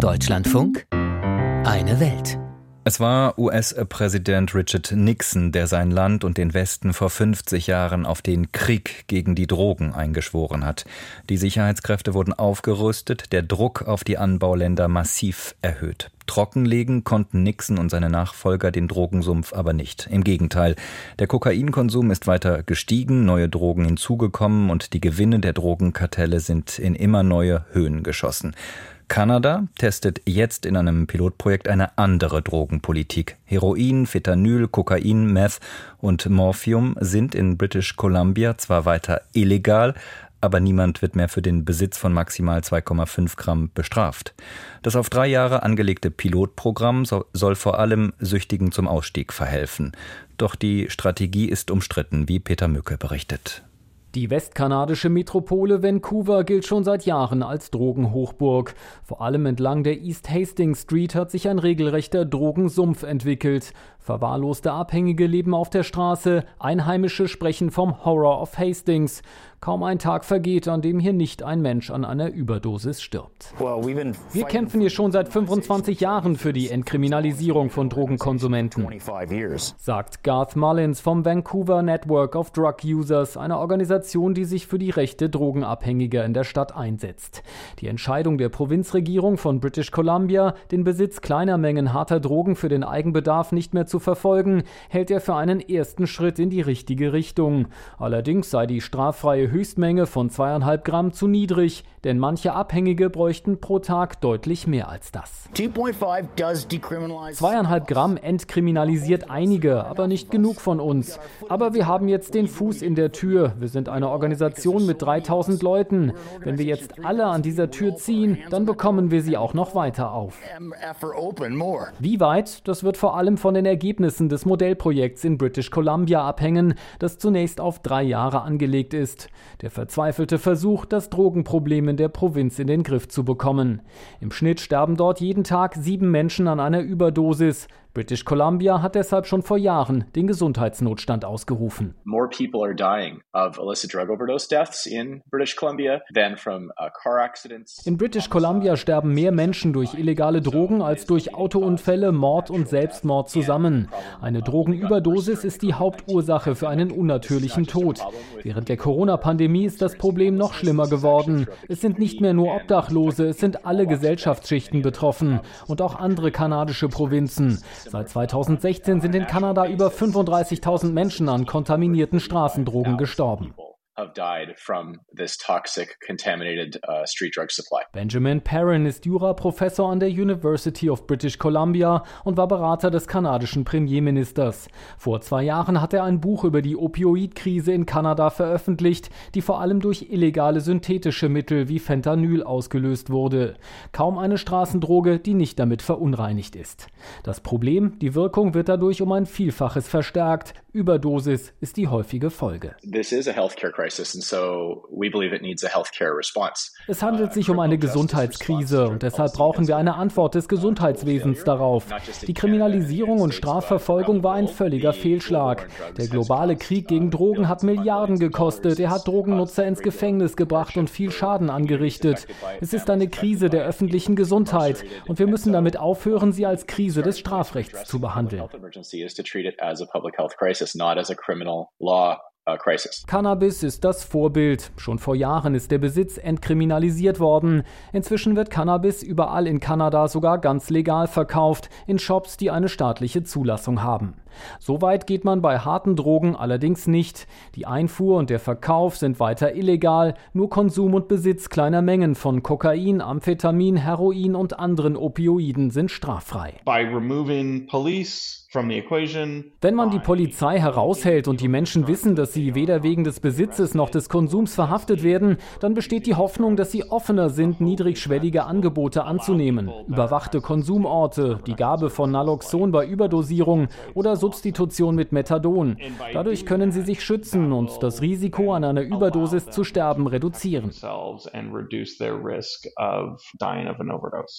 Deutschlandfunk, eine Welt. Es war US-Präsident Richard Nixon, der sein Land und den Westen vor 50 Jahren auf den Krieg gegen die Drogen eingeschworen hat. Die Sicherheitskräfte wurden aufgerüstet, der Druck auf die Anbauländer massiv erhöht. Trockenlegen konnten Nixon und seine Nachfolger den Drogensumpf aber nicht. Im Gegenteil, der Kokainkonsum ist weiter gestiegen, neue Drogen hinzugekommen und die Gewinne der Drogenkartelle sind in immer neue Höhen geschossen. Kanada testet jetzt in einem Pilotprojekt eine andere Drogenpolitik. Heroin, Fentanyl, Kokain, Meth und Morphium sind in British Columbia zwar weiter illegal, aber niemand wird mehr für den Besitz von maximal 2,5 Gramm bestraft. Das auf drei Jahre angelegte Pilotprogramm soll vor allem Süchtigen zum Ausstieg verhelfen. Doch die Strategie ist umstritten, wie Peter Mücke berichtet. Die westkanadische Metropole Vancouver gilt schon seit Jahren als Drogenhochburg. Vor allem entlang der East Hastings Street hat sich ein regelrechter Drogensumpf entwickelt. Verwahrloste Abhängige leben auf der Straße, Einheimische sprechen vom Horror of Hastings. Kaum ein Tag vergeht, an dem hier nicht ein Mensch an einer Überdosis stirbt. Wir kämpfen hier schon seit 25 Jahren für die Entkriminalisierung von Drogenkonsumenten, sagt Garth Mullins vom Vancouver Network of Drug Users, einer Organisation, die sich für die Rechte Drogenabhängiger in der Stadt einsetzt. Die Entscheidung der Provinzregierung von British Columbia, den Besitz kleiner Mengen harter Drogen für den Eigenbedarf nicht mehr zu verfolgen, hält er für einen ersten Schritt in die richtige Richtung. Allerdings sei die straffreie Höchstmenge von zweieinhalb Gramm zu niedrig, denn manche Abhängige bräuchten pro Tag deutlich mehr als das. Zweieinhalb Gramm entkriminalisiert einige, aber nicht genug von uns. Aber wir haben jetzt den Fuß in der Tür. Wir sind eine Organisation mit 3000 Leuten. Wenn wir jetzt alle an dieser Tür ziehen, dann bekommen wir sie auch noch weiter auf. Wie weit, das wird vor allem von den Ergebnissen des Modellprojekts in British Columbia abhängen, das zunächst auf drei Jahre angelegt ist. Der verzweifelte Versuch, das Drogenproblem in der Provinz in den Griff zu bekommen. Im Schnitt sterben dort jeden Tag sieben Menschen an einer Überdosis. British Columbia hat deshalb schon vor Jahren den Gesundheitsnotstand ausgerufen. More people are dying of illicit drug overdose deaths in British Columbia than from uh, car accidents. In British Columbia sterben mehr Menschen durch illegale Drogen als durch Autounfälle, Mord und Selbstmord zusammen. Eine Drogenüberdosis ist die Hauptursache für einen unnatürlichen Tod. Während der Corona-Pandemie ist das Problem noch schlimmer geworden. Es sind nicht mehr nur Obdachlose, es sind alle Gesellschaftsschichten betroffen und auch andere kanadische Provinzen. Seit 2016 sind in Kanada über 35.000 Menschen an kontaminierten Straßendrogen gestorben have died from this toxic, contaminated uh, street drug supply. Benjamin Perrin ist Juraprofessor an der University of British Columbia und war Berater des kanadischen Premierministers. Vor zwei Jahren hat er ein Buch über die Opioidkrise in Kanada veröffentlicht, die vor allem durch illegale synthetische Mittel wie Fentanyl ausgelöst wurde. Kaum eine Straßendroge, die nicht damit verunreinigt ist. Das Problem, die Wirkung wird dadurch um ein Vielfaches verstärkt. Überdosis ist die häufige Folge. This is a healthcare crisis. Es handelt sich um eine Gesundheitskrise und deshalb brauchen wir eine Antwort des Gesundheitswesens darauf. Die Kriminalisierung und Strafverfolgung war ein völliger Fehlschlag. Der globale Krieg gegen Drogen hat Milliarden gekostet. Er hat Drogennutzer ins Gefängnis gebracht und viel Schaden angerichtet. Es ist eine Krise der öffentlichen Gesundheit und wir müssen damit aufhören, sie als Krise des Strafrechts zu behandeln. Uh, Cannabis ist das Vorbild. Schon vor Jahren ist der Besitz entkriminalisiert worden. Inzwischen wird Cannabis überall in Kanada sogar ganz legal verkauft, in Shops, die eine staatliche Zulassung haben. So weit geht man bei harten Drogen allerdings nicht. Die Einfuhr und der Verkauf sind weiter illegal, nur Konsum und Besitz kleiner Mengen von Kokain, Amphetamin, Heroin und anderen Opioiden sind straffrei. By removing police wenn man die Polizei heraushält und die Menschen wissen, dass sie weder wegen des Besitzes noch des Konsums verhaftet werden, dann besteht die Hoffnung, dass sie offener sind, niedrigschwellige Angebote anzunehmen. Überwachte Konsumorte, die Gabe von Naloxon bei Überdosierung oder Substitution mit Methadon. Dadurch können sie sich schützen und das Risiko, an einer Überdosis zu sterben, reduzieren.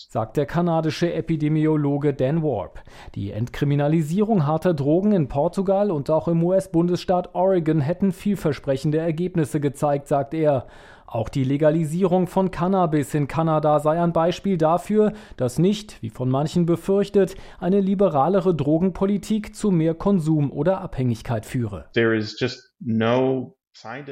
Sagt der kanadische Epidemiologe Dan Warp. Die Entkriminalisierung harter Drogen in Portugal und auch im US-Bundesstaat Oregon hätten vielversprechende Ergebnisse gezeigt, sagt er. Auch die Legalisierung von Cannabis in Kanada sei ein Beispiel dafür, dass nicht, wie von manchen befürchtet, eine liberalere Drogenpolitik zu mehr Konsum oder Abhängigkeit führe. There is just no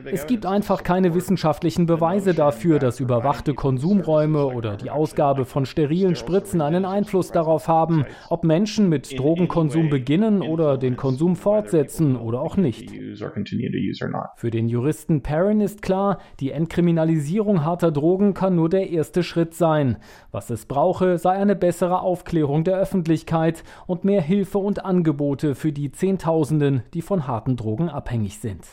es gibt einfach keine wissenschaftlichen Beweise dafür, dass überwachte Konsumräume oder die Ausgabe von sterilen Spritzen einen Einfluss darauf haben, ob Menschen mit Drogenkonsum beginnen oder den Konsum fortsetzen oder auch nicht. Für den Juristen Perrin ist klar, die Entkriminalisierung harter Drogen kann nur der erste Schritt sein. Was es brauche, sei eine bessere Aufklärung der Öffentlichkeit und mehr Hilfe und Angebote für die Zehntausenden, die von harten Drogen abhängig sind.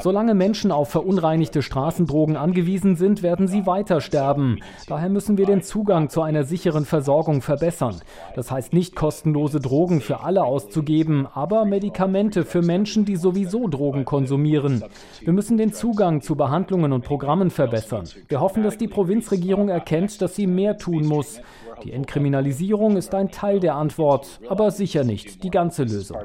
Solange Menschen auf verunreinigte Straßendrogen angewiesen sind, werden sie weiter sterben. Daher müssen wir den Zugang zu einer sicheren Versorgung verbessern. Das heißt nicht kostenlose Drogen für alle auszugeben, aber Medikamente für Menschen, die sowieso Drogen konsumieren. Wir müssen den Zugang zu Behandlungen und Programmen verbessern. Wir hoffen, dass die Provinzregierung erkennt, dass sie mehr tun muss. Die Entkriminalisierung ist ein Teil der Antwort, aber sicher nicht die ganze Lösung.